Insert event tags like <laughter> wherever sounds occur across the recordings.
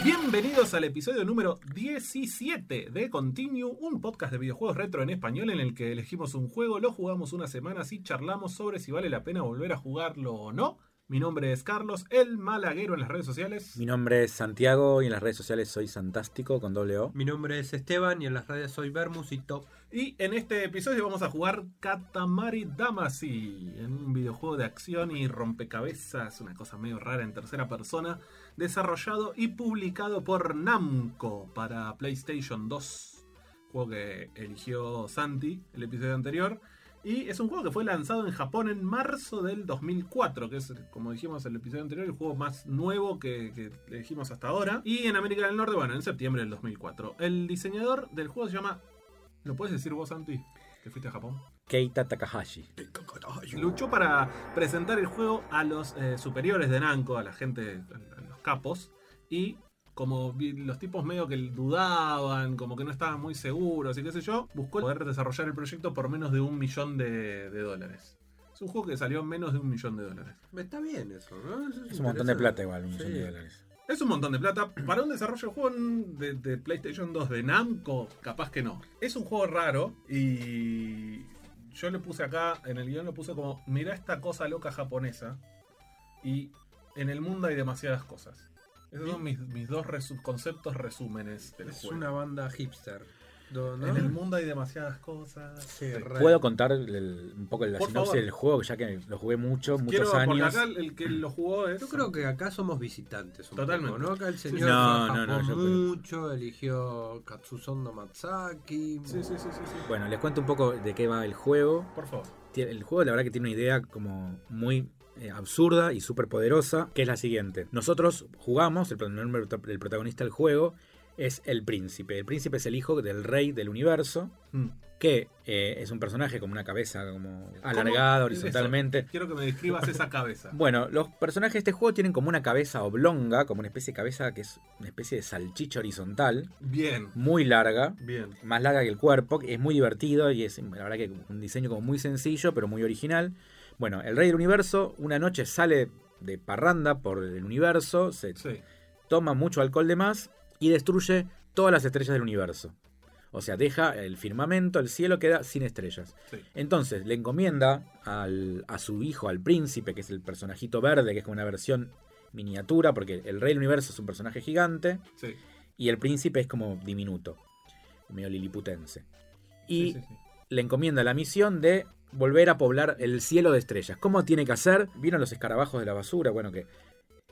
Bienvenidos al episodio número 17 de Continue, un podcast de videojuegos retro en español en el que elegimos un juego, lo jugamos una semana y charlamos sobre si vale la pena volver a jugarlo o no. Mi nombre es Carlos, el malaguero en las redes sociales. Mi nombre es Santiago y en las redes sociales soy Santástico con doble O. Mi nombre es Esteban y en las redes soy Bermusito. Y en este episodio vamos a jugar Katamari Damacy, en un videojuego de acción y rompecabezas, una cosa medio rara en tercera persona, desarrollado y publicado por Namco para PlayStation 2, juego que eligió Santi el episodio anterior. Y es un juego que fue lanzado en Japón en marzo del 2004, que es, como dijimos en el episodio anterior, el juego más nuevo que, que elegimos hasta ahora. Y en América del Norte, bueno, en septiembre del 2004. El diseñador del juego se llama... ¿Lo puedes decir vos, Santi? Que fuiste a Japón. Keita Takahashi. Luchó para presentar el juego a los eh, superiores de Namco, a la gente, a capos. Y como los tipos medio que dudaban, como que no estaban muy seguros y qué sé yo, buscó poder desarrollar el proyecto por menos de un millón de, de dólares. Es un juego que salió en menos de un millón de dólares. Está bien eso, ¿no? Eso Es un montón de plata igual, un millón Sí. de dólares. Es un montón de plata. Para un desarrollo de juego de, de PlayStation 2 de Namco, capaz que no. Es un juego raro y yo le puse acá, en el guion le puse como, mira esta cosa loca japonesa y en el mundo hay demasiadas cosas. Esos son mis, mis dos resu- conceptos resúmenes del Es juego. una banda hipster. En el mundo hay demasiadas cosas. Sí, re. ¿Puedo contar el- un poco la Por sinopsis favor. del juego? Ya que lo jugué mucho, muchos Quiero, años. acá el que lo jugó es... Yo creo que acá somos visitantes un Totalmente. poco, ¿no? Acá el señor No, no, Japón no, yo- mucho, eligió Katsuzondo Matsaki. Sí, sí, sí, sí, sí. Bueno, les cuento un poco de qué va el juego. Por favor. El juego la verdad que tiene una idea como muy eh, absurda y súper poderosa, que es la siguiente. Nosotros jugamos, el, protagonista del juego es el príncipe. El príncipe es el hijo del rey del universo, Mm. que eh, es un personaje con una cabeza como alargada horizontalmente. Eso. Quiero que me describas esa cabeza. <laughs> Bueno, los personajes de este juego tienen como una cabeza oblonga, como una especie de cabeza que es una especie de salchicha horizontal, Bien, muy larga, bien. más larga que el cuerpo, es muy divertido y es la verdad que un diseño como muy sencillo, pero muy original. Bueno, el rey del universo una noche sale de parranda por el universo, se Sí. toma mucho alcohol de más y destruye todas las estrellas del universo. O sea, deja el firmamento, el cielo queda sin estrellas. Sí. Entonces le encomienda al- a su hijo, al príncipe, que es el personajito verde, que es como una versión miniatura, porque el rey del universo es un personaje gigante Sí. y el príncipe es como diminuto, medio liliputense. Y Sí. Le encomienda la misión de volver a poblar el cielo de estrellas. ¿Cómo tiene que hacer? ¿Vieron los escarabajos de la basura? Bueno, que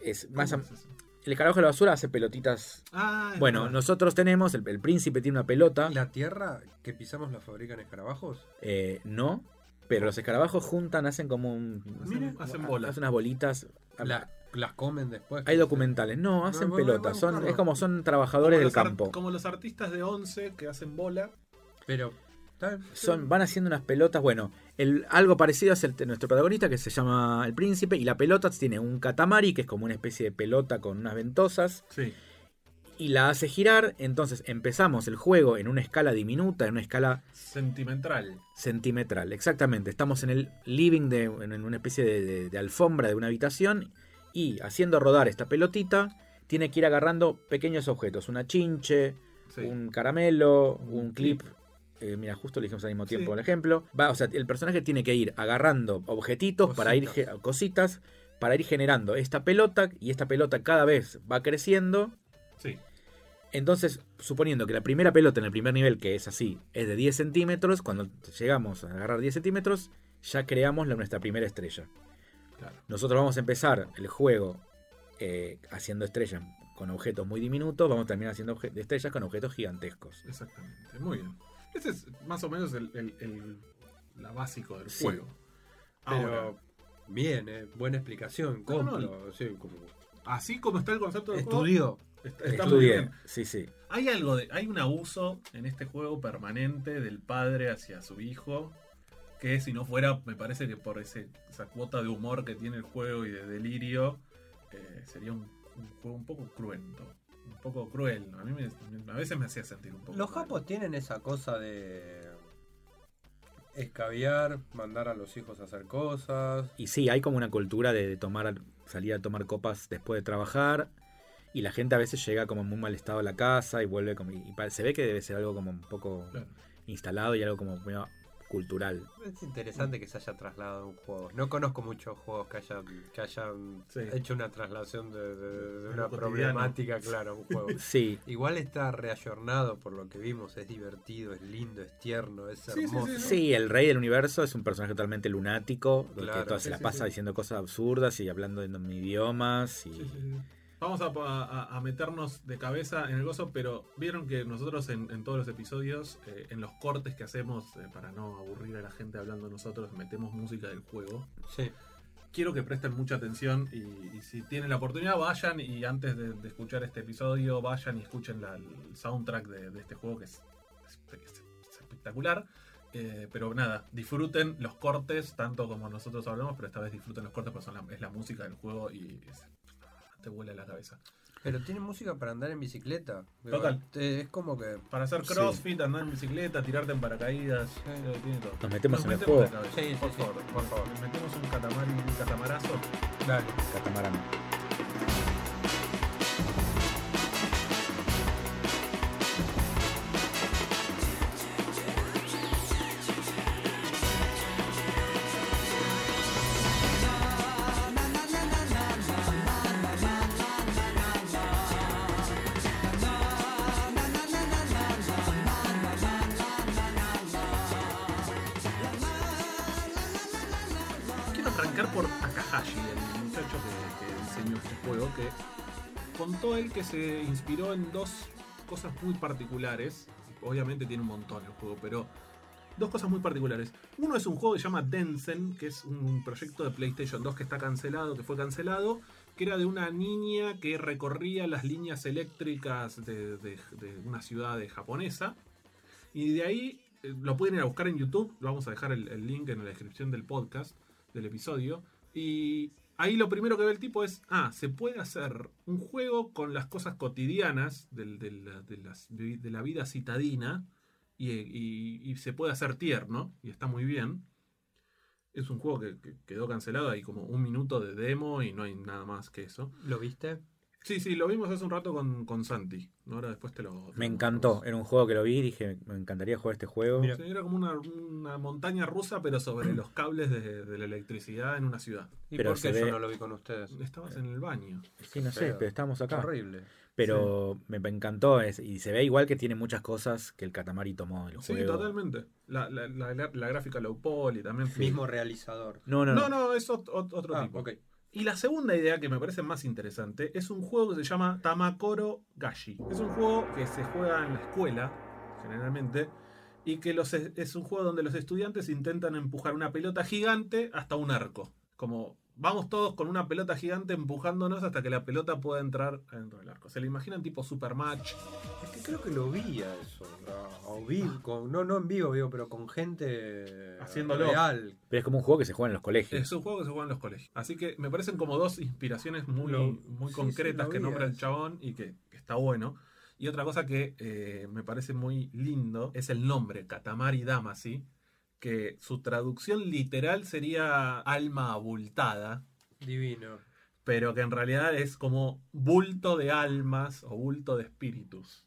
es más... El escarabajo de la basura hace pelotitas. Ah, Bueno, verdad. nosotros tenemos, el, el príncipe tiene una pelota. ¿Y la tierra que pisamos la fabrican escarabajos? Eh, no, pero los escarabajos juntan, hacen como un... Hacen, Mira, hacen bolas. Hacen unas bolitas. La- ¿Las comen después? Hay documentales. No, hacen No, pelotas. Son, es como son Como trabajadores del campo. Como los artistas de Once que hacen bola. Pero. Son, van haciendo unas pelotas. Bueno, el, algo parecido es el, nuestro protagonista que se llama el príncipe. Y la pelota tiene un katamari, que es como una especie de pelota con unas ventosas. Sí. Y la hace girar. Entonces empezamos el juego en una escala diminuta, en una escala Sentimental. centimetral. Exactamente. Estamos en el living de en una especie de, de- de alfombra de una habitación. Y haciendo rodar esta pelotita, tiene que ir agarrando pequeños objetos. Una chinche, Sí. un caramelo, un clip. Eh, mira, justo lo dijimos al mismo tiempo Sí. el ejemplo. Va, o sea, el personaje tiene que ir agarrando objetitos para ir Cositas. cositas para ir generando esta pelota y esta pelota cada vez va creciendo. Sí. Entonces, suponiendo que la primera pelota en el primer nivel, que es así, es de 10 centímetros, cuando llegamos a agarrar 10 centímetros, ya creamos la, nuestra primera estrella. Claro. Nosotros vamos a empezar el juego eh, haciendo estrellas con objetos muy diminutos, vamos a terminar haciendo estrellas con objetos gigantescos. Exactamente. Muy bien. Ese es más o menos el, el- el- la básico del Sí. juego. Pero. Ahora, Bien, eh, buena explicación. No, no, Compro. sí, como- así como está el concepto del juego, Estudió. está, está muy bien. sí, sí. Hay algo de, hay un abuso en este juego permanente del padre hacia su hijo. Que si no fuera, me parece que por ese, esa cuota de humor que tiene el juego y de delirio, eh, sería un, un juego un poco cruento. Un poco cruel. A mí me- a veces me hacía sentir un poco. Los japos tienen esa cosa de escabiar, mandar a los hijos a hacer cosas. Y sí, hay como una cultura de tomar, salir a tomar copas después de trabajar. Y la gente a veces llega como en muy mal estado a la casa y vuelve como. Y se ve que debe ser algo como un poco Claro. instalado y algo como medio cultural. Es interesante que se haya trasladado un juego. No conozco muchos juegos que hayan, que hayan Sí. hecho una traslación de, de- de De una cotidiano. problemática, claro, a un juego. <laughs> Sí, Igual está reayornado por lo que vimos, es divertido, es lindo, es tierno, es Sí, sí, hermoso. sí, sí, el rey del universo es un personaje totalmente lunático, que Claro, sí, se la pasa sí. diciendo cosas absurdas y hablando en idiomas. Y... Vamos a, a- a meternos de cabeza en el gozo, pero vieron que nosotros en, en todos los episodios, eh, en los cortes que hacemos eh, para no aburrir a la gente hablando nosotros, metemos música del juego. Sí. Quiero que presten mucha atención y, y si tienen la oportunidad vayan y antes de, de escuchar este episodio vayan y escuchen la- el soundtrack de, de este juego que es, es- es- es espectacular. Eh, pero nada, disfruten los cortes tanto como nosotros hablamos, pero esta vez disfruten los cortes porque son la- es la música del juego y es- te vuela la cabeza. Pero tiene música para andar en bicicleta. Total. Es como que. Para hacer Sí. crossfit, andar en bicicleta, tirarte en paracaídas, Sí. eh, tiene todo. Nos metemos en el de juego. Sí, sí, por sí, favor, por favor. Nos metemos un catamari, un catamarazo. Dale. Catamarán. Contó él que se inspiró en dos cosas muy particulares. Obviamente tiene un montón el juego, pero dos cosas muy particulares. Uno es un juego que se llama Densen, que es un proyecto de PlayStation 2 que está cancelado, que fue cancelado, que era de una niña que recorría las líneas eléctricas de, una ciudad de japonesa. Y de ahí eh, lo pueden ir a buscar en YouTube. Vamos a dejar el, el link en la descripción del podcast, del episodio. Y ahí lo primero que ve el tipo es, ah, se puede hacer un juego con las cosas cotidianas del- de, la vida citadina y se puede hacer tierno y está muy bien. Es un juego que, que quedó cancelado, hay como un minuto de demo y no hay nada más que eso. ¿Lo viste? Sí, sí, lo vimos hace un rato con, con Santi. Ahora después te lo... te Me encantó. Era un juego que lo vi y dije, me encantaría jugar este juego. Mira. Sí, era como una, una montaña rusa, pero sobre los cables de, de la electricidad en una ciudad. ¿Y Pero por qué yo ve- no lo vi con ustedes? Estabas en el baño. Sí, no sé, pero estábamos acá. Horrible. Pero me encantó es- y se ve igual que tiene muchas cosas que el Katamari tomó del Sí, juego. totalmente. La, la, la- la- la gráfica low poly también. Mismo realizador. No, no, no. No, no, es ot- ot- otro Ah, tipo. ok. Y la segunda idea que me parece más interesante es un juego que se llama Tamakoro Gashi. Es un juego que se juega en la escuela, generalmente, y que es un juego donde los estudiantes intentan empujar una pelota gigante hasta un arco. Como vamos todos con una pelota gigante empujándonos hasta que la pelota pueda entrar dentro del arco. Se le imaginan tipo super match. Es que creo que lo vi a eso. O vi con, no, no en vivo, pero con gente Haciéndolo. real. Pero es como un juego que se juega en los colegios. Es un juego que se juega en los colegios. Así que me parecen como dos inspiraciones muy, Lo- muy sí, concretas sí, que nombra el chabón y que, que está bueno. Y otra cosa que eh, me parece muy lindo es el nombre, Katamari Damacy, que su traducción literal sería alma abultada, Divino. pero que en realidad es como bulto de almas o bulto de espíritus.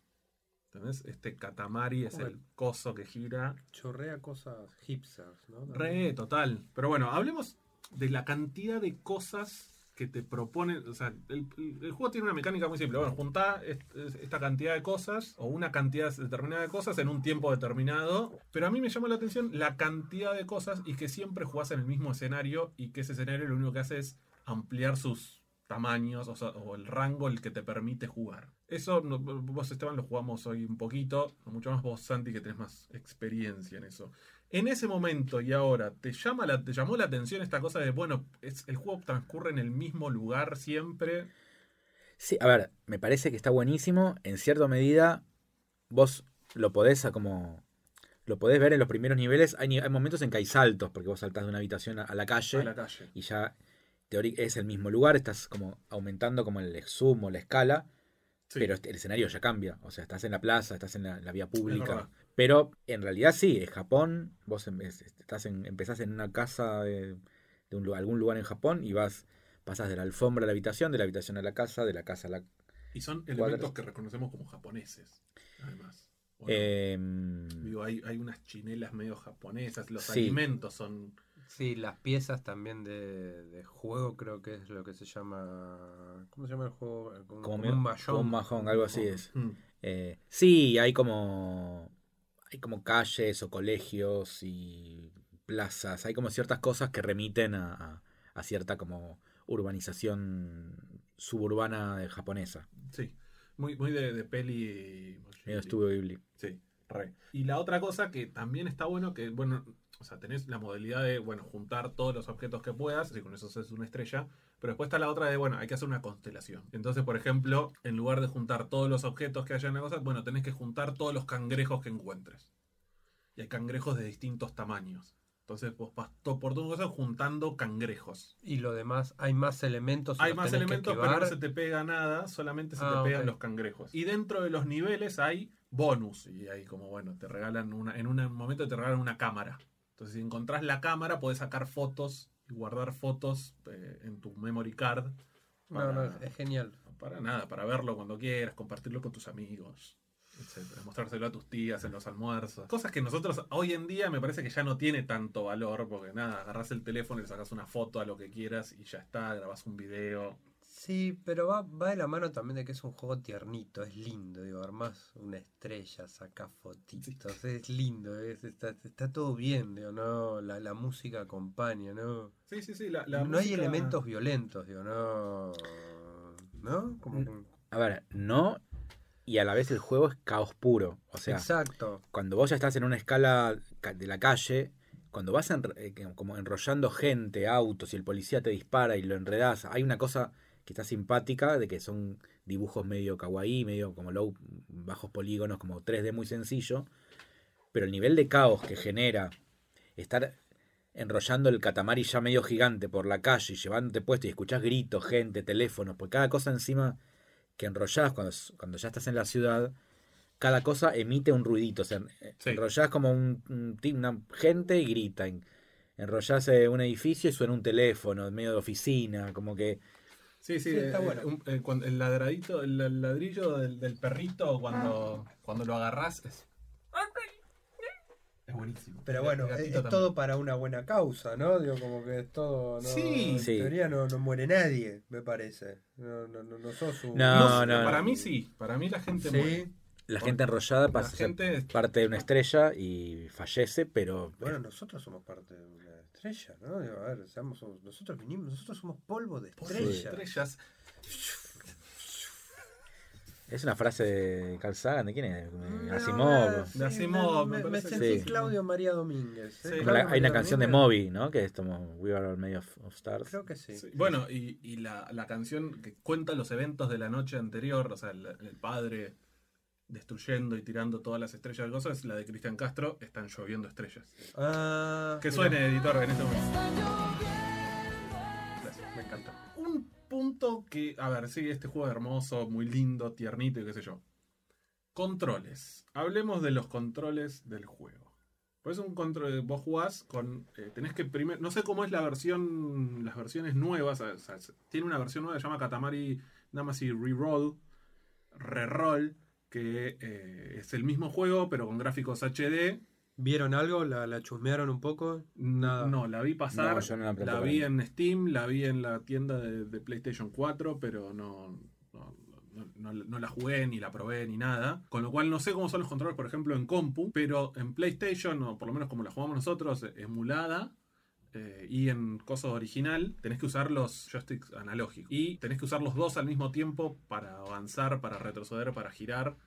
¿Entendés? Este Katamari es el coso que gira Chorrea cosas hipsters, ¿no? Re, total. Pero bueno, hablemos de la cantidad de cosas que te proponen. O sea, el, juego tiene una mecánica muy simple. Bueno, juntá est- esta cantidad de cosas o una cantidad determinada de cosas en un tiempo determinado. Pero a mí me llama la atención la cantidad de cosas y que siempre jugás en el mismo escenario y que ese escenario lo único que hace es ampliar sus tamaños o, sea, o el rango el que te permite jugar. Eso vos Esteban lo jugamos hoy un poquito, mucho más vos Santi que tenés más experiencia en eso. En ese momento y ahora, ¿te, llama la, ¿te llamó la atención esta cosa de, bueno, es, el juego transcurre en el mismo lugar siempre? Sí, a ver, me parece que está buenísimo. En cierta medida, vos lo podés como. Lo podés ver en los primeros niveles. Hay, momentos en que hay saltos, porque vos saltás de una habitación a, a la calle A la calle. y ya es el mismo lugar, estás como aumentando como el zoom o la escala. Sí. pero el escenario ya cambia. O sea, estás en la plaza, estás en la, la vía pública. Pero en realidad sí, es Japón. Vos em- es- estás en, empezás en una casa de, de un algún lugar en Japón y vas pasas de la alfombra a la habitación, de la habitación a la casa, de la casa a la... Y son elementos que reconocemos como japoneses, además. Em, Digo, hay, hay unas chinelas medio japonesas, los Sí. alimentos son... Sí, las piezas también de, de juego creo que es lo que se llama... ¿Cómo se llama el juego? Como, como, como medio- un como un majón, algo así es. Mm. Eh, sí, hay como hay como calles o colegios y plazas, hay como ciertas cosas que remiten a, a- a cierta como urbanización suburbana japonesa. Sí, muy, muy de, de peli... Estudio Ghibli. Sí, re. Y la otra cosa que también está bueno, que bueno, o sea, tenés la modalidad de, bueno, juntar todos los objetos que puedas, y con eso haces una estrella, pero después está la otra de, bueno, hay que hacer una constelación. Entonces, por ejemplo, en lugar de juntar todos los objetos que haya en la cosa, bueno, tenés que juntar todos los cangrejos que encuentres. Y hay cangrejos de distintos tamaños. Entonces, vos vas to- por todo cosa juntando cangrejos. Y lo demás, hay más elementos. Hay más elementos, pero no se te pega nada, solamente se Ah, te pegan ok. los cangrejos. Y dentro de los niveles hay bonus. Y hay como, bueno, te regalan una, en un momento te regalan una cámara. Entonces, si encontrás la cámara, podés sacar fotos y guardar fotos eh, en tu memory card. No, no, es genial. Para nada, para verlo cuando quieras, compartirlo con tus amigos, etcétera. Mostrárselo a tus tías en los almuerzos. Cosas que nosotros hoy en día me parece que ya no tiene tanto valor, porque nada, agarras el teléfono y le sacas una foto a lo que quieras y ya está, grabas un video. Sí, pero va, va de la mano también de que es un juego tiernito, es lindo, digo, armás una estrella, sacás fotitos, es lindo, es- está, está todo bien, digo, no, la, la música acompaña, ¿no? Sí, sí, sí. La, la no hay elementos violentos, digo, no. ¿No? Como, Mm. A ver, no, y a la vez el juego es caos puro. O sea, Exacto. cuando vos ya estás en una escala ca- de la calle, cuando vas enr- eh, como enrollando gente, autos, y el policía te dispara y lo enredás, hay una cosa que está simpática de que son dibujos medio kawaii, medio como low, bajos polígonos, como 3D muy sencillo, pero el nivel de caos que genera estar enrollando el catamari ya medio gigante por la calle y llevándote puesto y escuchás gritos, gente, teléfonos, pues cada cosa encima que enrollás cuando, cuando ya estás en la ciudad, cada cosa emite un ruidito. O sea, Sí. enrollás como un, un una gente y grita. En- Enrollás eh, un edificio y suena un teléfono en medio de oficina, como que... Sí, sí, Sí, está eh, bueno. un- eh, cuando- el ladradito, el, el ladrillo del, del perrito cuando, cuando lo agarrás es. Es buenísimo. Pero bueno, es, todo para una buena causa, ¿no? Digo, como que es todo. No, Sí. En Sí. teoría no, no muere nadie, me parece. No, no, no, no sos un. No, no, para no. mí sí, para mí la gente Sí. muere. La gente enrollada La pasa gente parte de una estrella y fallece, pero... Bueno, nosotros somos parte de una estrella, ¿no? Digo, a ver, seamos, somos- nosotros vinimos, nosotros somos polvo de estrella. estrellas. Es una frase de Carl Sagan, ¿de quién es? No, Asimov. sí, De Asimov, me, me me parece. sentí Sí. Claudio María Domínguez. ¿eh? Sí. Como Claudio la- hay una canción de. Moby, ¿no? Que es como We Are All Made of, of Stars. Creo que sí. Sí, Bueno, y, y la, la canción que cuenta los eventos de la noche anterior, o sea, el, el padre destruyendo y tirando todas las estrellas del gozo, es la de Cristian Castro, Están lloviendo estrellas. Ah, Que mira, suene, editor, en este momento. Gracias. Me encanta. Un punto que, a ver, sí, este juego es hermoso, muy lindo, tiernito y qué sé yo. Controles. Hablemos de los controles del juego. Pues un control, vos jugás con, eh, tenés que primero, no sé cómo es la versión, las versiones nuevas, o sea, tiene una versión nueva que se llama Katamari Damacy Reroll, Reroll, que eh, es el mismo juego pero con gráficos HD. ¿Vieron algo? ¿La, la chusmearon un poco? Nada. No, la vi pasar, No, yo no la vi en Steam, la vi en la tienda de, de PlayStation 4, pero no, no, no- no- no la jugué, ni la probé, ni nada. Con lo cual no sé cómo son los controles, por ejemplo, en compu, pero en PlayStation, o por lo menos como la jugamos nosotros, emulada, eh, y en cosa original tenés que usar los joysticks analógicos. Y tenés que usar los dos al mismo tiempo para avanzar, para retroceder, para girar.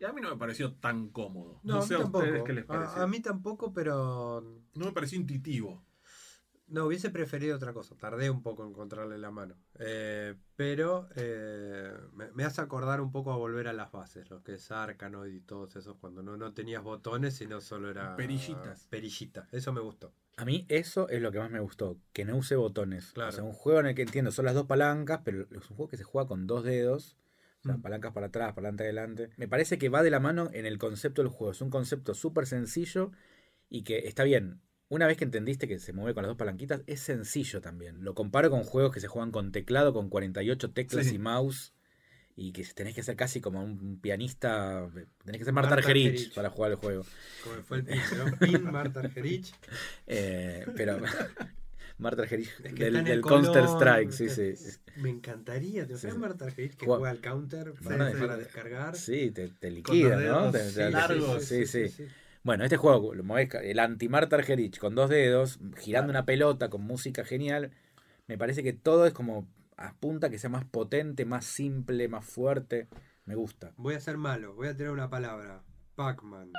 Y a mí no me pareció tan cómodo. No, No, sé a a ustedes qué les A- pareció. a mí tampoco, pero No me pareció intuitivo. No, hubiese preferido otra cosa. Tardé un poco en encontrarle la mano. Eh, pero eh, me, me hace acordar un poco a volver a las bases, lo que es Arcanoid y todos esos, cuando no, no tenías botones, sino solo era. Perillitas. Perillita. Eso me gustó. A mí eso es lo que más me gustó, que no use botones. Claro. O sea, un juego en el que entiendo, son las dos palancas, pero es un juego que se juega con dos dedos, O sea, Mm. palancas para atrás, palanca adelante. Me parece que va de la mano en el concepto del juego. Es un concepto súper sencillo y que está bien. Una vez que entendiste que se mueve con las dos palanquitas, es sencillo también. Lo comparo con juegos que se juegan con teclado, con 48 teclas Sí. y mouse. Y que tenés que ser casi como un pianista. Tenés que ser Marta Marta Argerich Argerich. para jugar el juego. Como fue el pin, Marta Argerich. <laughs> Eh, pero. <laughs> Marta Argerich Es que del, del Counter Strike, sí, sí. Me encantaría. ¿Te Sí. Marta Argerich que Juega- al counter Bueno, para sí. descargar? Sí, te, te liquida, ¿no? Te- te- largos. sí, sí. Bueno, este juego, lo movés el anti-Marta Argerich con dos dedos, girando una pelota con música genial, me parece que todo es como apunta a que sea más potente, más simple, más fuerte. Me gusta. Voy a ser malo, voy a tener una palabra. Pac-Man.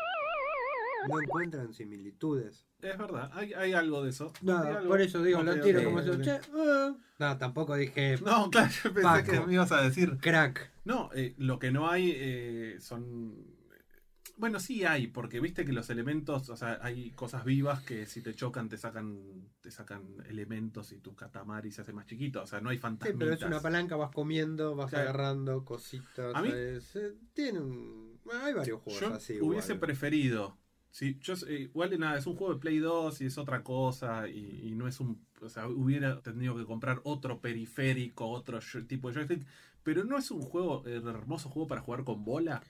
No encuentran similitudes. Es verdad, hay, hay algo de eso. Algo. por eso digo, Ok, lo tiro como che, ah. No, tampoco dije No, claro, yo pensé Paco. que me ibas a decir. crack. No, eh, lo que no hay eh, son. Bueno, sí hay, porque viste que los elementos, o sea, hay cosas vivas que si te chocan te sacan te sacan elementos y tu katamari se hace más chiquito. O sea, no hay Sí, fantasmitas. pero es una palanca, vas comiendo, vas Claro. agarrando cositas. A mí- eh, tiene un. hay varios juegos Yo así. hubiese igual. preferido. Sí, yo, igual de nada, es un juego de Play 2 y es otra cosa y, y no es un... O sea, hubiera tenido que comprar otro periférico, otro tipo de joystick, pero no es un juego, eh, hermoso juego para jugar con bola,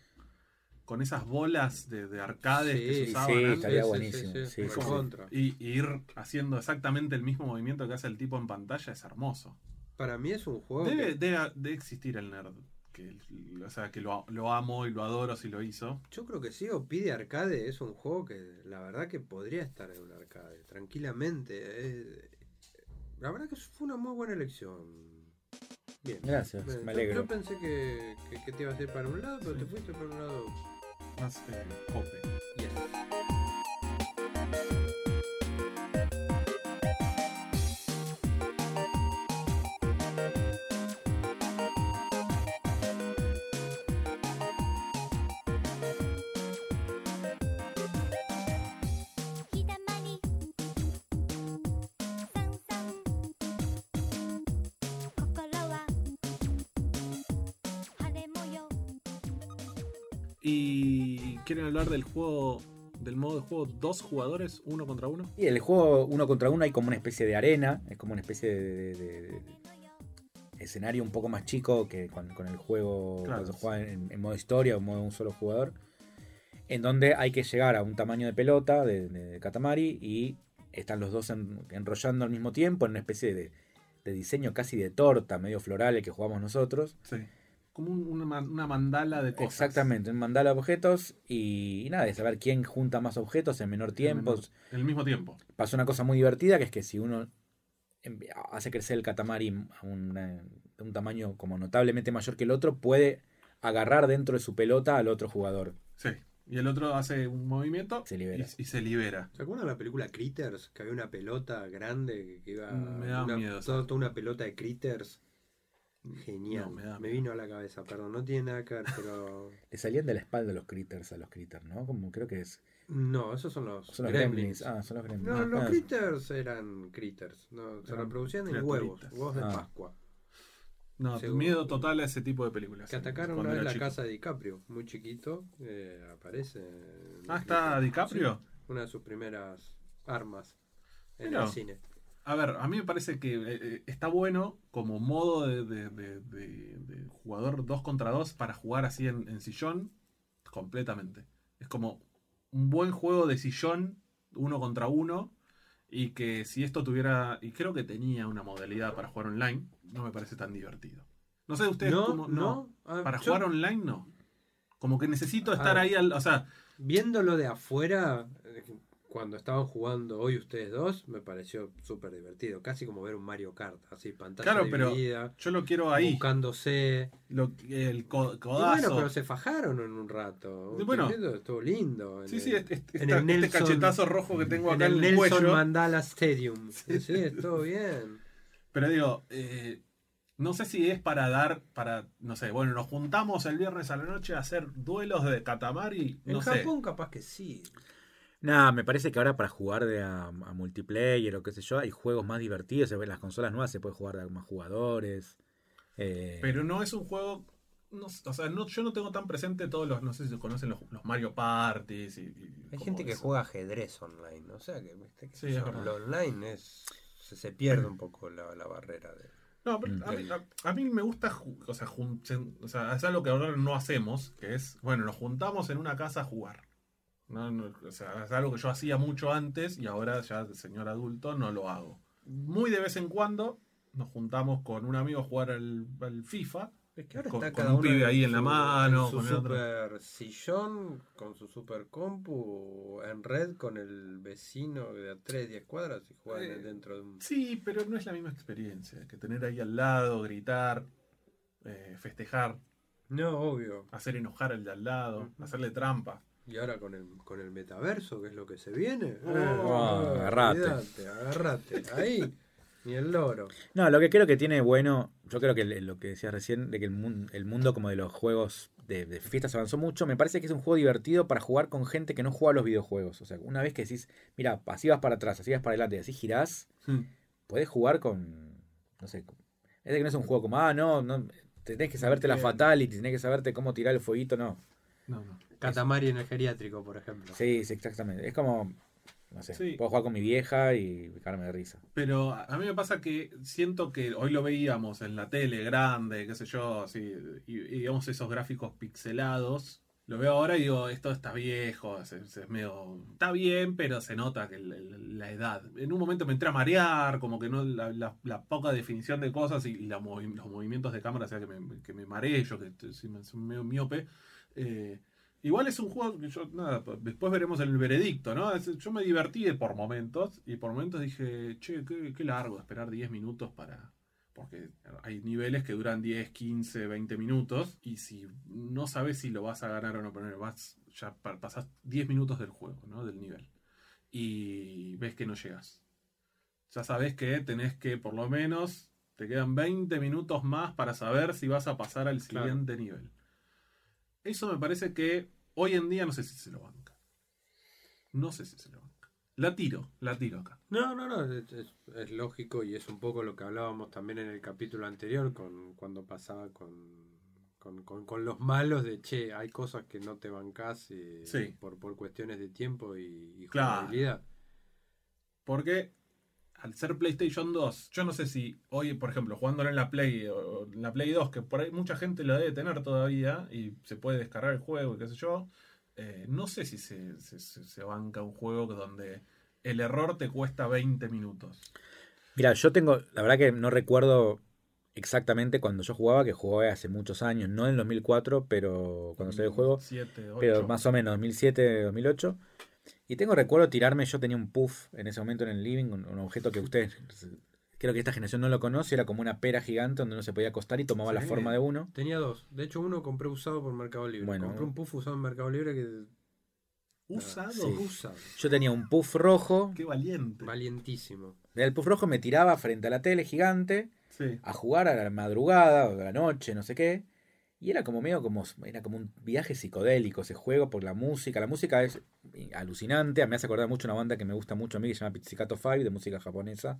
con esas bolas de, de arcades que se usaban sí, antes. estaría buenísimo, sí, por sí, sí. contra. Y, y ir haciendo exactamente el mismo movimiento que hace el tipo en pantalla es hermoso. Para mí es un juego. Debe, que- debe- debe existir el nerd, que, o sea, que lo, lo amo y lo adoro si lo hizo. Yo creo que sí, o pide arcade es un juego que la verdad que podría estar en un arcade, tranquilamente. eh, la verdad que fue una muy buena elección. Bien. Gracias, Bien, me alegro. Yo, pensé que, que, que te ibas a ir para un lado, pero te fuiste para un lado. Más eh, cope. Yes. ¿Y quieren hablar del juego, del modo de juego dos jugadores, uno contra uno? Y el juego uno contra uno hay como una especie de arena, es como una especie de, de- de- de escenario un poco más chico que con, con el juego Claro. cuando se juega en, en modo historia o en modo de un solo jugador, en donde hay que llegar a un tamaño de pelota de, de Katamari y están los dos en- enrollando al mismo tiempo en una especie de, de diseño casi de torta, medio floral el que jugamos nosotros. Sí. Como un- una, man- una mandala de cosas. Exactamente, un mandala de objetos y, y nada, de saber quién junta más objetos en menor tiempo. En el mismo tiempo. Pasó una cosa muy divertida que es que si uno hace crecer el catamari a una- un tamaño como notablemente mayor que el otro, puede agarrar dentro de su pelota al otro jugador. Sí. Y el otro hace un movimiento Se libera. Y, y se libera. ¿Se acuerdan de la película Critters? Que había una pelota grande que iba. Mm, me da una, miedo toda una pelota de Critters. Genial. No, me da me vino a la cabeza, perdón, no tiene nada que ver, pero. <laughs> Le salían de la espalda los critters a los critters, ¿no? Como creo que es. No, esos son los, Son los gremlins. gremlins. Ah, son los gremlins. No, Ah, los ah, critters eran critters. No, se reproducían en huevos, huevos de Ah. Pascua. No, Seguro. miedo total a ese tipo de películas. Que atacaron Cuando una vez la chico. casa de DiCaprio, muy chiquito, eh, aparece. Ah, ¿está. DiCaprio? Sí, una de sus primeras armas en el cine. A ver, a mí me parece que eh, eh, está bueno como modo de, de- de- de- de jugador 2 contra 2 para jugar así en, en sillón, completamente. Es como un buen juego de sillón, uno contra uno, y que si esto tuviera, y creo que tenía una modalidad para jugar online, no me parece tan divertido. No sé ustedes No, cómo... no. Para yo- jugar online no. Como que necesito estar ver. ahí, al, o sea, Viéndolo de afuera, eh, cuando estaban jugando hoy ustedes dos, me pareció súper divertido. Casi como ver un Mario Kart, así, pantalla Claro, pero yo lo quiero ahí. buscándose. Lo, el co- Y codazo. bueno, pero se fajaron en un rato. Y bueno. Estuvo lindo. en Sí, el- sí, este, este- en el este Nelson- cachetazo rojo que tengo en acá el en el, Nelson cuello. Mandala Stadium. <laughs> Sí, sí, estuvo bien. Pero digo, eh, no sé si es para dar, para, no sé, bueno, nos juntamos el viernes a la noche a hacer duelos de Katamari, En no sé. Japón capaz que sí. Nada, me parece que ahora para jugar de a, a multiplayer o qué sé yo, hay juegos más divertidos. se ve- Las consolas nuevas se puede jugar de más jugadores. Eh, Pero no es un juego no, o sea, no, yo no tengo tan presente todos los, no sé si conocen los, los Mario Parties. Y, y Hay gente que eso. juega ajedrez online, o sea que, viste, que Sí, es yo- verdad. lo online es se, se pierde un poco la, la barrera de No, pero Mm. a, mí, a- a mí me gusta, o sea, jun- o sea, es algo que ahora no hacemos, que es, bueno, nos juntamos en una casa a jugar. No, no, o sea, es algo que yo hacía mucho antes y ahora ya de señor adulto no lo hago. Muy de vez en cuando nos juntamos con un amigo a jugar al, al FIFA. Es que ahora Con- está con cada un pibe ahí en la mano, en su con el otro. super sillón, con su super compu, en red con el vecino de a 3, 10 cuadras y juegan Eh, dentro de un... Sí, pero no es la misma experiencia que tener ahí al lado, gritar, eh, festejar, No, obvio. hacer enojar al de al lado, hacerle trampa. Y ahora con el, con el metaverso, que es lo que se viene. Oh, eh, agarrate. agarrate. Ahí, <laughs> ni el loro. No, lo que creo que tiene bueno, yo creo que lo que decías recién, de que el, mun- el mundo como de los juegos de, de fiestas avanzó mucho, me parece que es un juego divertido para jugar con gente que no juega a los videojuegos. O sea, una vez que decís, mira, así vas para atrás, así vas para adelante, y así girás, puedes jugar con, no sé, es de que no es un juego como, ah, no, no, tenés que saberte la Entiendo. fatality, tenés que saberte cómo tirar el fueguito, no. No, no. Katamari en el geriátrico, por ejemplo. Sí, sí, exactamente. Es como, no sé, Sí. puedo jugar con mi vieja y cagarme de risa. Pero a mí me pasa que siento que hoy lo veíamos en la tele grande, qué sé yo, así, y, y digamos esos gráficos pixelados. Lo veo ahora y digo, esto está viejo, es, medio... Está bien, pero se nota que el- el- la edad. En un momento me entré a marear, como que no la, la- la poca definición de cosas y, y la movi- los movimientos de cámara, o sea, que me, que me mareé, yo que soy medio miope. Eh, igual es un juego que yo, nada, después veremos el veredicto, ¿no? Es- yo me divertí por momentos y por momentos dije, che, qué, qué largo esperar 10 minutos para... Porque hay niveles que duran 10, 15, 20 minutos y si no sabes si lo vas a ganar o no, pero vas, ya pa- pasás 10 minutos del juego, ¿no? Del nivel. Y ves que no llegas. Ya sabes que tenés que por lo menos te quedan 20 minutos más para saber si vas a pasar al Claro. siguiente nivel. Eso me parece que hoy en día no sé si se lo banca. No sé si se lo banca. La tiro, la tiro acá. No, no, no, es, es- es lógico y es un poco lo que hablábamos también en el capítulo anterior con cuando pasaba con, con, con- con los malos de, che, hay cosas que no te bancás eh, Sí. por, por cuestiones de tiempo y, y Claro. Porque al ser PlayStation 2, yo no sé si hoy, por ejemplo, jugándolo en la Play o en la Play 2, que por ahí mucha gente lo debe tener todavía y se puede descargar el juego y qué sé yo, eh, no sé si se, se- se- banca un juego donde el error te cuesta 20 minutos. Mira, yo tengo, la verdad que no recuerdo exactamente cuando yo jugaba, que jugué hace muchos años, no en 2004, pero cuando salió el juego, 7, 8. pero más o menos 2007, 2008. Y tengo recuerdo tirarme, yo tenía un puff en ese momento en el living, un, un objeto que ustedes, creo que esta generación no lo conoce, era como una pera gigante donde uno se podía acostar y tomaba la forma de uno. Tenía dos. De hecho, uno compré usado por Mercado Libre. Bueno. compré un puff usado en Mercado Libre que. Usado. Sí. Usado. Yo tenía un puff rojo, Qué valiente. Valientísimo. del puff rojo me tiraba frente a la tele gigante Sí. a jugar a la madrugada o a la noche, no sé qué. Y era como medio como, era como un viaje psicodélico ese juego por la música. La música es alucinante. Me hace acordar mucho una banda que me gusta mucho a mí que se llama Pizzicato Five, de música japonesa.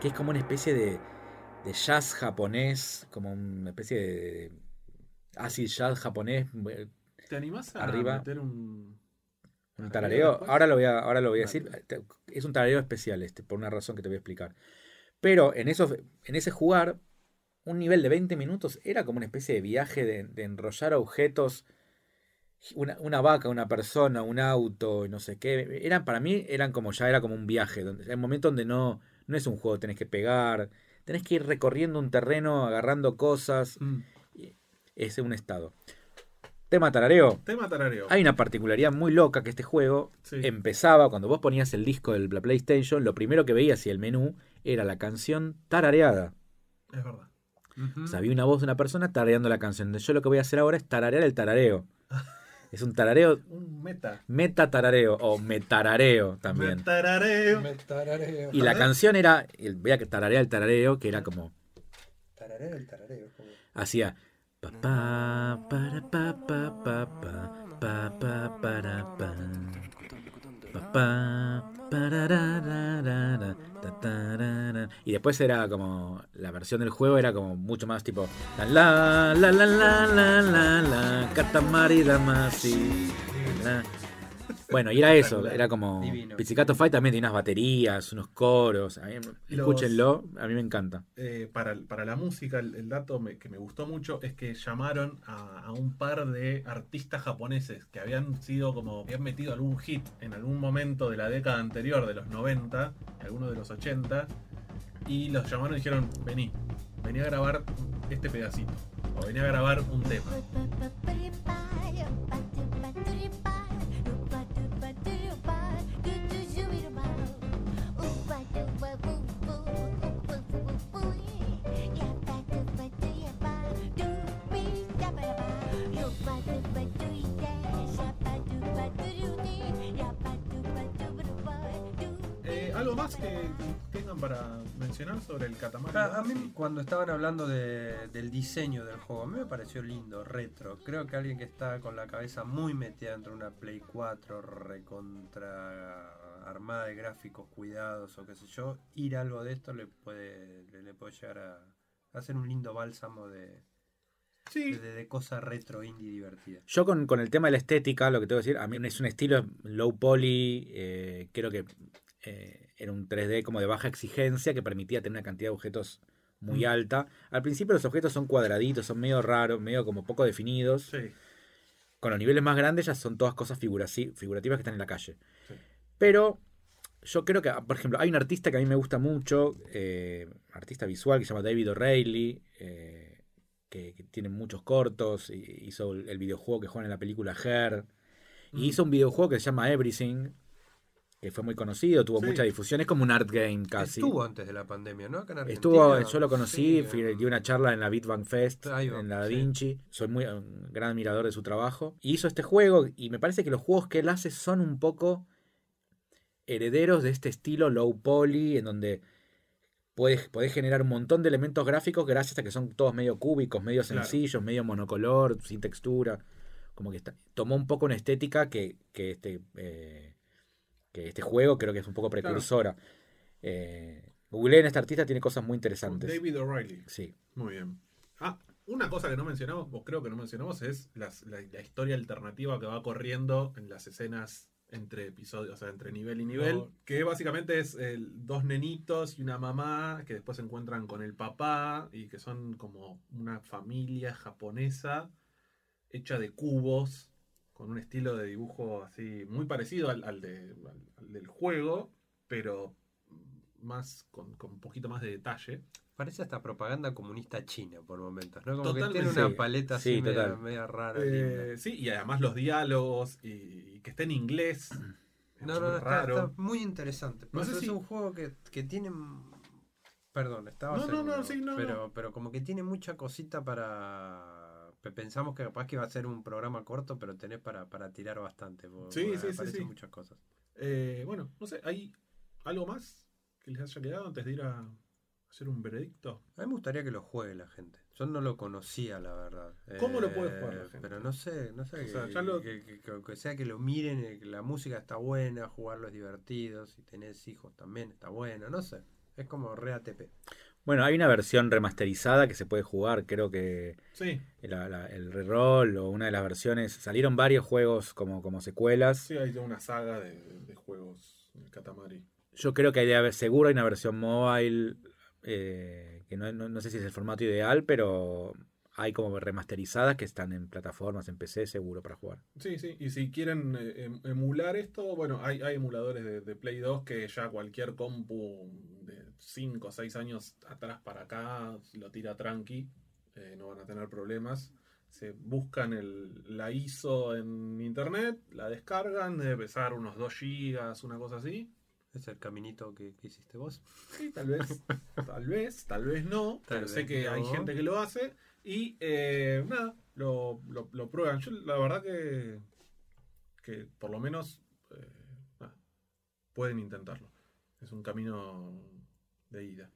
Que es como una especie de, de jazz japonés, como una especie de acid jazz japonés. eh, ¿Te animás a Arriba. meter un. Un ¿Tarareo? Ahora lo voy a, ahora lo voy a decir. Es un tarareo especial este, por una razón que te voy a explicar. Pero en, esos, en ese jugar, un nivel de 20 minutos era como una especie de viaje de, de enrollar objetos. Una, una vaca, una persona, un auto, no sé qué. Eran, para mí eran como ya era como un viaje. Donde, el momento donde no, no es un juego, tenés que pegar. Tenés que ir recorriendo un terreno, agarrando cosas. Mm. Es un estado. Tema tarareo. Tema tarareo. Hay una particularidad muy loca que este juego Sí. empezaba cuando vos ponías el disco de la PlayStation, lo primero que veías y el menú era la canción tarareada. Es verdad. O sea, había una voz de una persona tarareando la canción. Yo lo que voy a hacer ahora es tararear el tarareo. <laughs> Es un tarareo, Un meta. meta tarareo o metarareo también. Tarareo. Me tarareo. Y la canción era, el- voy a tararear el tarareo, que era como, Tarareo, el tarareo. como- hacía pa pa para pa pa pa pa pa pa para pa pa Y después era como. La versión del juego era como mucho más tipo. La la la la la la la la. Katamari Damacy. Bueno, y era eso, era como. Divino. Pizzicato Fight también tiene unas baterías, unos coros. a mí- Los- escúchenlo, a mí me encanta. Eh, para, para la música, el, el dato me- que me gustó mucho es que llamaron a, a un par de artistas japoneses que habían sido como, habían metido algún hit en algún momento de la década anterior, de los 90, algunos de los 80, y los llamaron y dijeron, vení, vení a grabar este pedacito, o vení a grabar un tema. Mencionar sobre el Katamari? Ah, A mí cuando estaban hablando de- del diseño del juego, a mí me pareció lindo, retro. Creo que alguien que está con la cabeza muy metida dentro de una Play 4, recontra armada de gráficos cuidados o qué sé yo, ir a algo de esto le puede, le, le puede llegar a hacer un lindo bálsamo de, Sí, de, de cosa retro indie divertida. Yo con, con el tema de la estética, lo que tengo que decir, a mí es un estilo low poly, eh, creo que eh, era un 3D como de baja exigencia que permitía tener una cantidad de objetos muy Mm. alta. Al principio los objetos son cuadraditos, son medio raros, medio como poco definidos. sí. Con los niveles más grandes ya son todas cosas figurativas que están en la calle. Sí. Pero yo creo que, por ejemplo, hay un artista que a mí me gusta mucho, eh, artista visual que se llama David O'Reilly, eh, que, que tiene muchos cortos, hizo el, el videojuego que juega en la película Her, y Mm. hizo un videojuego que se llama Everything, que fue muy conocido, tuvo Sí. mucha difusión, es como un art game casi. Estuvo antes de la pandemia, ¿no? Acá en Estuvo, yo lo conocí, Sí, eh, di una charla en la Bitbank Fest, va, en la Da sí. Vinci. Soy muy un gran admirador de su trabajo. Y hizo este juego, y me parece que los juegos que él hace son un poco herederos de este estilo low poly, en donde puedes, podés generar un montón de elementos gráficos gracias a que son todos medio cúbicos, medio Claro. sencillos, medio monocolor, sin textura. Como que está- tomó un poco una estética que, que este, eh, que este juego creo que es un poco precursora. Eh, googleen este artista, tiene cosas muy interesantes. David O'Reilly. Sí. Muy bien. Ah, una cosa que no mencionamos, o creo que no mencionamos, es las- la, la historia alternativa que va corriendo en las escenas entre episodios, o sea, entre nivel y nivel. No. Que básicamente es el- dos nenitos y una mamá que después se encuentran con el papá y que son como una familia japonesa hecha de cubos, con un estilo de dibujo así muy parecido al, al de- al- al del juego, pero más con, con un poquito más de detalle. Parece hasta propaganda comunista china por momentos, ¿no? Como Totalmente. que tiene una Sí, paleta sí, así media, total. media rara. Eh, sí, y además los diálogos y, y que esté en inglés. No, no, no, está, raro. está muy interesante. No sé si- Es un juego que, que tiene. Perdón, estaba No, no, no, sí, no, pero, no. pero como que tiene mucha cosita para. Pe- Pensamos que capaz que iba a ser un programa corto, pero tenés para, para tirar bastante. Sí, sí, sí, sí. muchas cosas. Eh, bueno, no sé, ¿hay algo más que les haya quedado antes de ir a hacer un veredicto? A mí me gustaría que lo juegue la gente. Yo no lo conocía, la verdad. ¿Cómo lo Eh, puede jugar la gente? Pero no sé, no sé. O que, sea, ya lo- que- que- que- que sea que lo miren, eh, que la música está buena, jugarlo es divertido. Si tenés hijos también está bueno, no sé. Es como re ATP. Bueno, hay una versión remasterizada que se puede jugar, creo que Sí, la- la- el reroll o una de las versiones. Salieron varios juegos como, como secuelas. sí, hay una saga de, de juegos de Katamari. Yo creo que hay de haber, seguro hay una versión mobile, eh, que no, no- no sé si es el formato ideal, pero hay como remasterizadas que están en plataformas, en PC, seguro para jugar. Sí, sí, y si quieren eh, em- emular esto, bueno, hay, hay emuladores de, de Play 2 que ya cualquier compu de 5 o 6 años atrás para acá lo tira tranqui, eh, no van a tener problemas. Se buscan el, la ISO en internet, la descargan, debe pesar unos 2 gigas, una cosa así. Es el caminito que, que hiciste vos. Sí, tal vez, <laughs> tal vez, tal vez no, Tal pero sé que hay gente que lo hace y eh, nada, lo, lo- lo prueban. Yo la verdad que, que por lo menos eh, nada, pueden intentarlo. Es un camino de ida.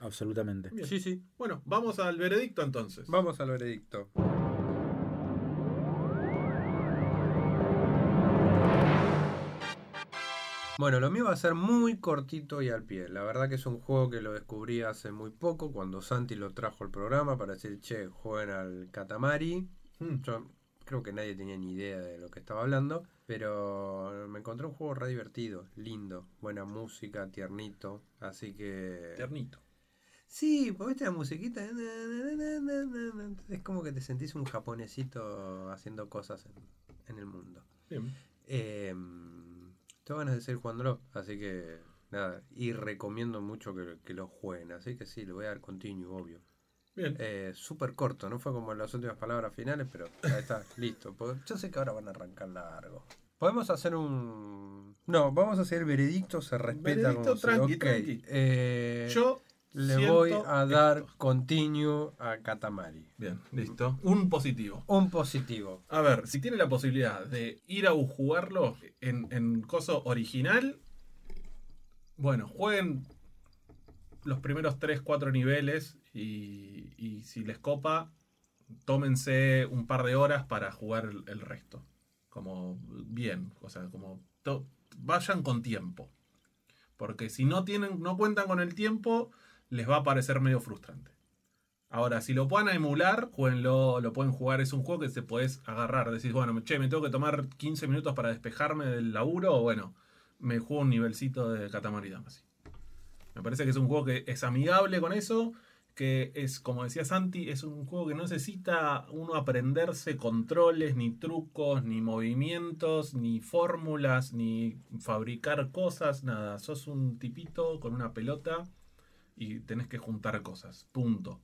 Absolutamente. Bien. Sí, sí. Bueno, vamos al veredicto entonces. Vamos al veredicto. Bueno, lo mío va a ser muy cortito y al pie. La verdad que es un juego que lo descubrí hace muy poco, cuando Santi lo trajo al programa para decir, che, jueguen al Katamari. Hmm. Yo creo que nadie tenía ni idea de lo que estaba hablando, pero me encontré un juego re divertido, lindo, buena música, tiernito, así que... Tiernito. Sí, pues viste la musiquita. Es como que te sentís un japonesito haciendo cosas en, en el mundo. Bien. Eh, tengo ganas de seguir jugándolo, así que nada, y recomiendo mucho que, que lo jueguen, así que sí, le voy a dar continuo, obvio. Bien. Eh, Súper corto, no fue como las últimas palabras finales, pero ahí está, <laughs> listo. Yo sé que ahora van a arrancar largo. Podemos hacer un... No, vamos a hacer el veredicto, se respeta Veredicto como tranqui, ok. tranqui. Eh, Yo le voy a dar esto. continuo a Katamari. Bien, listo. Un positivo. Un positivo. A ver, si tiene la posibilidad de ir a jugarlo en, en coso original, bueno, jueguen los primeros 3-4 niveles y, si les copa, tómense un par de horas para jugar el, resto. Como bien, o sea, como vayan con tiempo. Porque si no tienen, no cuentan con el tiempo, les va a parecer medio frustrante. Ahora, si lo pueden emular, jueguenlo, lo pueden jugar. Es un juego que se podés agarrar. Decís, bueno, che, me tengo que tomar 15 minutos para despejarme del laburo. O bueno, me juego un nivelcito de Katamari Damacy. Me parece que es un juego que es amigable con eso. Que es, como decía Santi, es un juego que no necesita uno aprenderse controles, ni trucos, ni movimientos, ni fórmulas, ni fabricar cosas, nada. Sos un tipito con una pelota y tenés que juntar cosas. Punto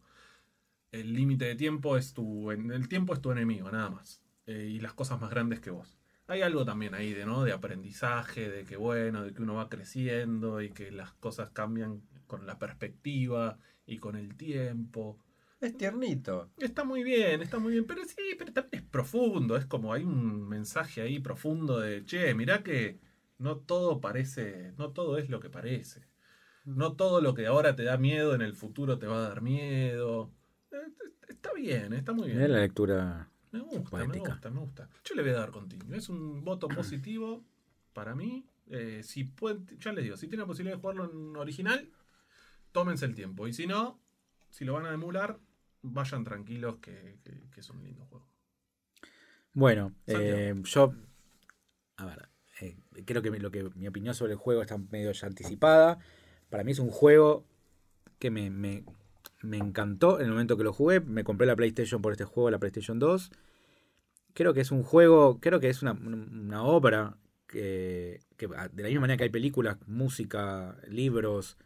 el límite de tiempo es tu. El tiempo es tu enemigo, nada más. Eh, y las cosas más grandes que vos. Hay algo también ahí de, ¿no? De aprendizaje, de que bueno, de que uno va creciendo y que las cosas cambian con la perspectiva y con el tiempo. Es tiernito. Está muy bien, está muy bien, pero sí, pero también es profundo, es como hay un mensaje ahí profundo de, che, mirá que no todo parece, no todo es lo que parece. No todo lo que ahora te da miedo en el futuro te va a dar miedo. Eh, Está bien, está muy bien. la lectura. Me gusta, me poética. gusta, me gusta. Yo le voy a dar continuo. Es un voto <clears throat> positivo para mí. Eh, si pueden, ya les digo, si tienen la posibilidad de jugarlo en original, tómense el tiempo. Y si no, si lo van a emular, vayan tranquilos que, que- que es un lindo juego. Bueno, eh, yo. A ver, eh, creo que mi- lo que mi opinión sobre el juego está medio ya anticipada. Para mí es un juego que me, me- me encantó en el momento que lo jugué. Me compré la PlayStation por este juego, la PlayStation 2. Creo que es un juego, creo que es una, una obra que, que de la misma manera que hay películas, música, libros,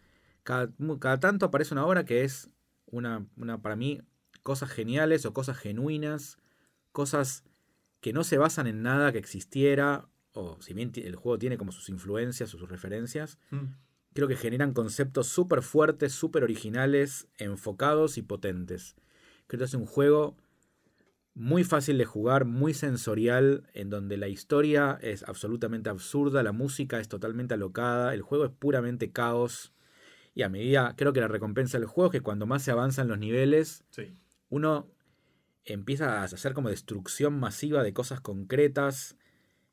cada, tanto aparece una obra que es una, una, para mí, cosas geniales o cosas genuinas, cosas que no se basan en nada que existiera, o si bien el juego tiene como sus influencias o sus referencias, creo que generan conceptos súper fuertes, súper originales, enfocados y potentes. Creo que es un juego muy fácil de jugar, muy sensorial, en donde la historia es absolutamente absurda, la música es totalmente alocada, el juego es puramente caos. Y a medida, creo que la recompensa del juego es que cuando más se avanzan los niveles, Sí. uno empieza a hacer como destrucción masiva de cosas concretas.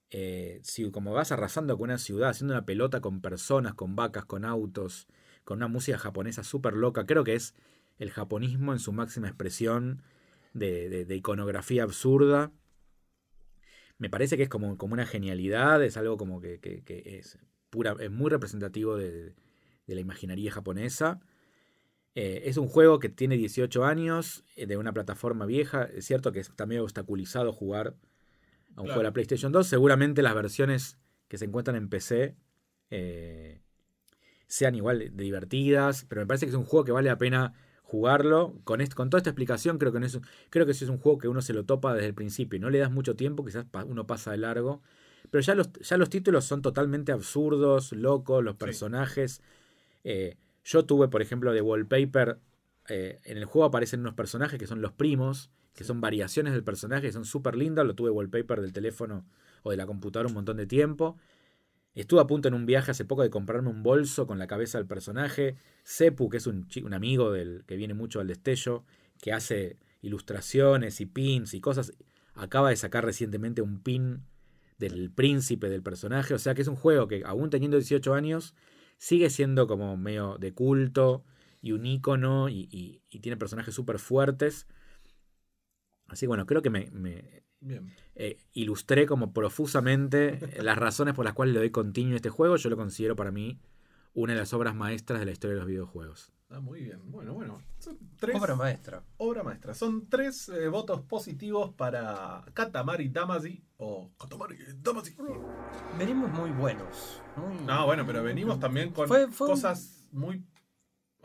Eh, si como vas arrasando con una ciudad, haciendo una pelota con personas, con vacas, con autos, con una música japonesa súper loca, creo que es el japonismo en su máxima expresión de, de- de iconografía absurda. Me parece que es como, como una genialidad, es algo como que, que- que es, pura, es muy representativo de, de la imaginaría japonesa. Eh, es un juego que tiene 18 años, eh, de una plataforma vieja. Es cierto que está medio obstaculizado jugar a un Claro. juego de la PlayStation 2. Seguramente las versiones que se encuentran en PC eh, sean igual de divertidas, pero me parece que es un juego que vale la pena jugarlo. Con, est- con toda esta explicación, creo que, no es, un- creo que sí es un juego que uno se lo topa desde el principio. y No le das mucho tiempo, quizás pa- uno pasa de largo. Pero ya los, ya los títulos son totalmente absurdos, locos, los personajes. Eh, yo tuve, por ejemplo, de Wallpaper. eh, en el juego aparecen unos personajes que son los primos, que son variaciones del personaje, que son súper lindas. Lo tuve Wallpaper del teléfono o de la computadora un montón de tiempo. Estuve a punto en un viaje hace poco de comprarme un bolso con la cabeza del personaje. Sepu, que es un, un amigo del que viene mucho al destello, que hace ilustraciones y pins y cosas. Acaba de sacar recientemente un pin del príncipe, del personaje. O sea que es un juego que, aún teniendo 18 años, sigue siendo como medio de culto y un ícono y, y- y tiene personajes súper fuertes. Así que bueno, creo que me, eh, ilustré como profusamente las razones por las cuales le doy continuo a este juego. Yo lo considero para mí una de las obras maestras de la historia de los videojuegos. Ah, muy bien. Bueno, bueno. Son tres. Obra maestra. obra maestra. Son tres eh, votos positivos para Katamari Damacy o Katamari Damacy. Venimos muy buenos. muy- No, bueno, pero venimos también con Fue- fue un- cosas muy.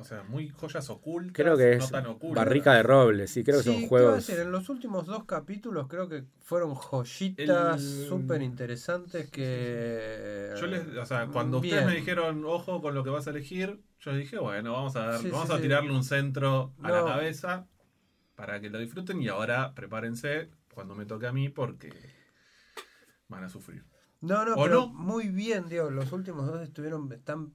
O sea, muy joyas ocultas. Creo que no es tan ocultas. barrica de roble, sí, creo que Sí, son ¿qué iba a juegos. decir? En los últimos dos capítulos creo que fueron joyitas El- súper interesantes que... Yo les, o sea, cuando ustedes me dijeron, ojo con lo que vas a elegir, yo dije, bueno, vamos a dar, Sí, vamos sí, a sí. tirarle un centro a la cabeza para que lo disfruten y ahora prepárense cuando me toque a mí porque van a sufrir. No, no, ¿O pero no? muy bien, Diego. Los últimos dos estuvieron, están,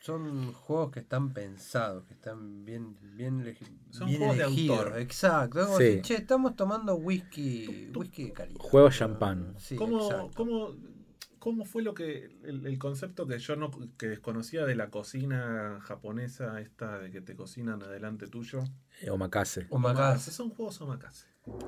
son juegos que están pensados, que están bien, bien, Son bien juegos de elegidos. autor. Exacto. Es como Sí. decir, che, estamos tomando whisky, whisky de calidad. Juegos champán. Sí, ¿Cómo, cómo, cómo fue lo que el, el concepto que yo no que desconocía de la cocina japonesa esta de que te cocinan adelante tuyo? Eh, Omakase. Omakase. Son juegos omakase.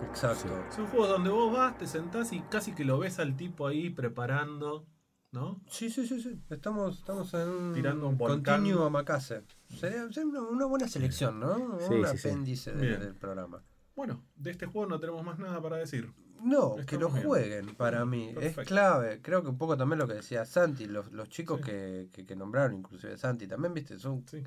Exacto. Son juegos donde vos vas, te sentás y casi que lo ves al tipo ahí preparando, ¿no? Sí, sí, sí, sí. Estamos, estamos en un Tirando un volcán. continuo Amakase. Sería, sería una, una buena selección, ¿no? Sí, un sí, sí. apéndice de- del programa. Bueno, de este juego no tenemos más nada para decir. No, Estamos que lo bien. jueguen para mí. Perfecto. Es clave. Creo que un poco también lo que decía Santi, los, los chicos Sí. que, que, que nombraron, inclusive Santi, también, viste, son Sí.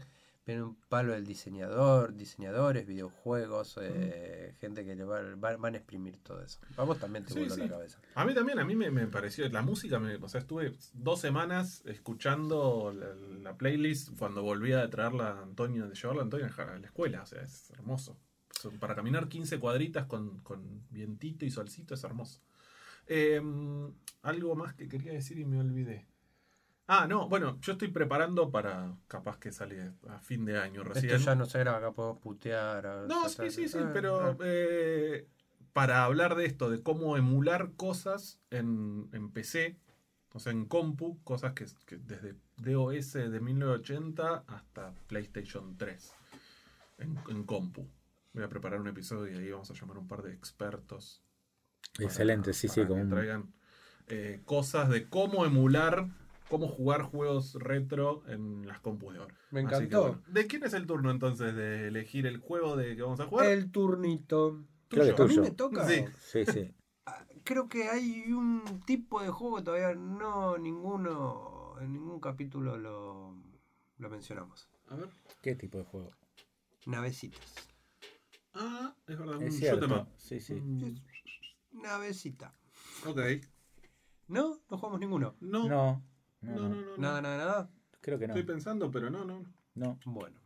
Viene un palo del diseñador, diseñadores, videojuegos, eh, gente que le va, va- van a exprimir todo eso. Vamos también te Sí, sí. la cabeza. A mí también, a mí me, me pareció, la música, me, o sea, estuve dos semanas escuchando la, la playlist cuando volví a traerla a Antonio, de llevarla a Antonio a la escuela, o sea, es hermoso. Para caminar 15 cuadritas con, con vientito y solcito es hermoso. Eh, algo más que quería decir y me olvidé. Ah, no, bueno, yo estoy preparando para capaz que sale a fin de año recién. Esto ya no se graba, acá podemos putear. No, sí, sí, sí, ah, pero ah. eh, para hablar de esto, de cómo emular cosas en, en PC, o sea, en compu, cosas que, que desde DOS de 1980 hasta PlayStation 3, en, en compu. Voy a preparar un episodio y ahí vamos a llamar a un par de expertos. para- Excelente, sí, sí, para como que un- traigan eh, cosas de cómo emular, cómo jugar juegos retro en las compus de ahora. Me Así que, encantó. bueno, ¿De quién es el turno entonces de elegir el juego de que vamos a jugar? El turnito. Creo que A mí me toca. Sí. Sí, sí. Creo que hay un tipo de juego que todavía no ninguno, en ningún capítulo lo, lo mencionamos. A ver. ¿Qué tipo de juego? Navecitas. Ah, es verdad, un Es cierto. up. Sí, sí. Mm, Navecita. Ok. ¿No? No jugamos ninguno. No. No, No, no, no, no, no. no. Nada, nada, nada. creo que no. Estoy pensando, pero no, no. No. Bueno.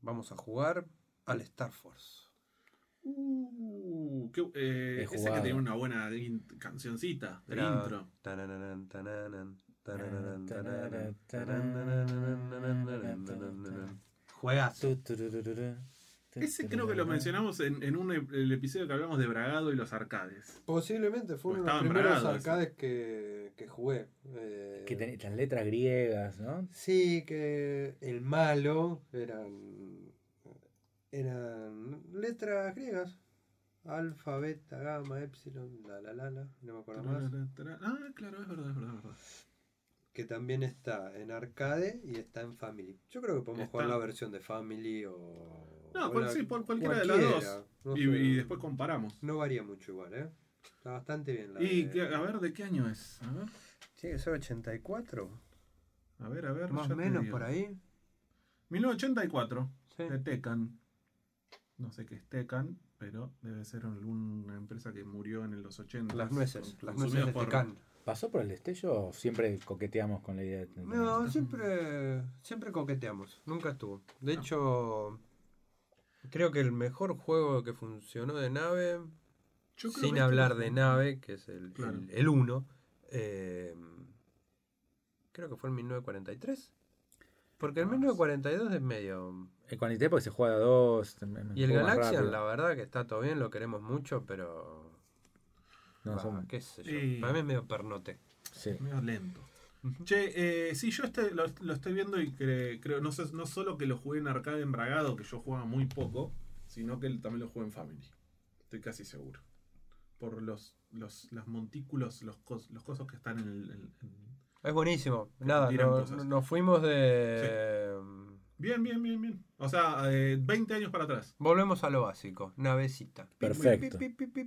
Vamos a jugar al Star Force. Uh, qué- eh, ese que tiene una buena in- cancioncita de Era- intro. Tananan. Juegazo. Ese creo que lo mencionamos en, en un, el episodio que hablamos de Bragado y los arcades. Posiblemente fue uno de los primeros arcades que, que jugué. Eh, Que las letras griegas, ¿no? Sí, que el malo eran, eran letras griegas. Alfa, beta, gamma, epsilon, la la la la, no me acuerdo más. Ah, claro, es verdad, es verdad, es verdad. Que también está en arcade y está en Family. Yo creo que podemos Está- jugar la versión de Family o. No, o cual- la- sí, por cualquiera de las dos. cualquiera, no Y, y después comparamos. No varía mucho igual, ¿eh? Está bastante bien la Y de- a ver, ¿de qué año es? A ver, Tiene que ser 84. a ver, a ver. Más o menos por ahí. 1984, Sí. de Tecan. No sé qué es Tecan, pero debe ser alguna empresa que murió en los 80. Las nueces. con- Las nueces de por- Tecan. ¿Pasó por el destello o siempre coqueteamos con la idea de tener No, siempre, siempre coqueteamos. Nunca estuvo. De Ah. hecho, creo que el mejor juego que funcionó de nave, sin que hablar de nave, que es el, Claro. el, el 1, eh, creo que fue en 1943. Porque el Ah, 1942 es medio... El Quantité porque se juega a dos. Y el Galaxian, la verdad que está todo bien, lo queremos mucho, pero... No, Va, son- qué sé yo. Y- Para mí es medio pernote. sí. Medio lento. Che, eh, sí, yo este, lo, lo estoy viendo y cre- creo, no, sé, no solo que lo jugué en arcade embragado, que yo jugaba muy poco, sino que también lo jugué en Family. Estoy casi seguro. Por los, los, los montículos, los, cos- los cosas que están en el... en- en- Es buenísimo. Nada, no- nos fuimos de... Bien, bien, bien, bien. O sea, eh, 20 años para atrás. Volvemos a lo básico. Navecita. Perfecto.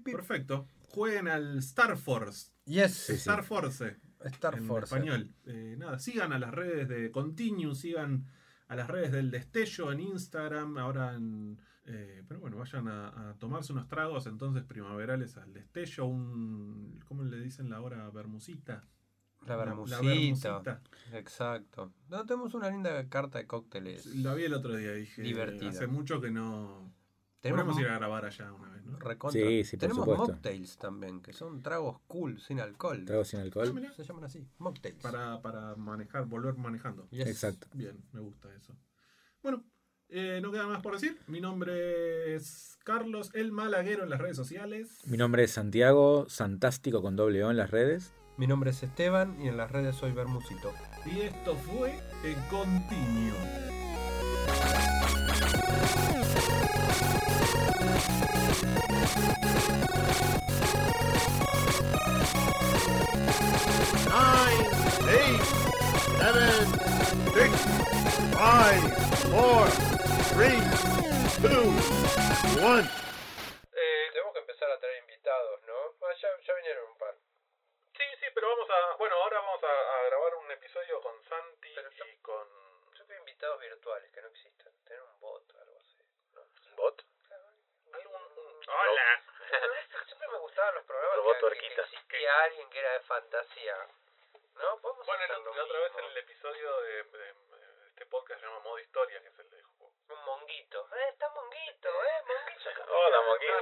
Perfecto. Jueguen al Star Force. Yes. Sí, sí. Star Force. Star en Force. español. Eh, nada, sigan a las redes de Continuum, sigan a las redes del Destello en Instagram, ahora en... eh, pero bueno, vayan a, a tomarse unos tragos entonces primaverales al Destello, un... ¿Cómo le dicen la hora? Bermusita. La La- bermucita. bermusita. Exacto. No, tenemos una linda carta de cócteles. La vi el otro día, dije. Divertida. Hace mucho que no... Tenemos Podemos ir a grabar allá una vez, ¿no? recontra. Sí, sí, por Tenemos supuesto. mocktails también, que son tragos cool, sin alcohol. Trago sin Ah, alcohol. mirá, Se llaman así, mocktails. para, para manejar, volver manejando. Yes. Exacto. Bien, me gusta eso. Bueno, eh, no queda más por decir. Mi nombre es Carlos El Malaguero en las redes sociales. Mi nombre es Santiago, Santástico con doble O en las redes. Mi nombre es Esteban y en las redes soy Bermusito. Y esto fue El Continuo. nine, eight, seven, six, five, four, three, two, one. tenemos que empezar a traer invitados, ¿no? Ah, ya, ya vinieron un par. Sí, sí, pero vamos a. Bueno, ahora vamos a, a grabar un episodio con Santi Pero yo- y con. Yo quiero invitados virtuales que no existen. Tener un bot o algo así. ¿no? ¿Un bot? Hola. <laughs> Siempre me gustaban los programas Robot que, que, tuerquita. existía alguien que era de fantasía. ¿No? Podemos Bueno, la, la otra vez en el episodio de, de- de este podcast se llama Modo Historia, que es el de juego. Un monguito. ¡Eh, está monguito! ¡Eh, monguito! Hola, Monguito.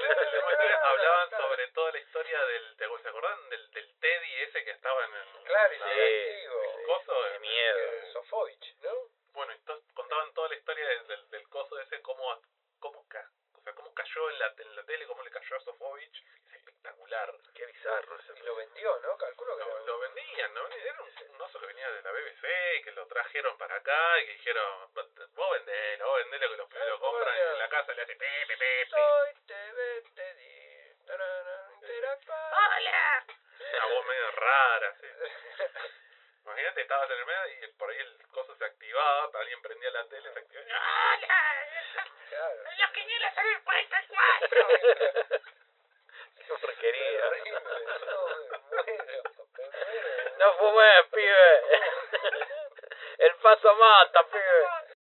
hablaban sobre toda la historia del. ¿te- ¿Se acuerdan del, del Teddy ese que estaba en el. Claro, y la- sí, el coso? Qué miedo. Eh, Sofovich, ¿no? Bueno, y contaban toda la historia del, del, del coso ese, cómo, cómo, ca- o sea, cómo cayó en la, en la tele, cómo le cayó a Sofovich. Es espectacular. Qué bizarro ese Y lo vendió, ¿no? Calculo que Lo, vendían, ¿no? Era un, un oso que venía de la BBC, que lo trajeron para acá y que dijeron, vos vendelo, vos vendelo que los pibes lo compran y en la casa le hacen pepe, pepe. Soy TV, te di. ¡Hola! Una voz medio rara, sí. <laughs> Imagínate, estabas en el medio y por ahí el coso se activaba, alguien prendía la tele, se activaba. Claro. ¡La quiniela sale el 44! Porquería. <laughs> Horrible. No, fumé, pibe. <laughs> El paso mata, pibe.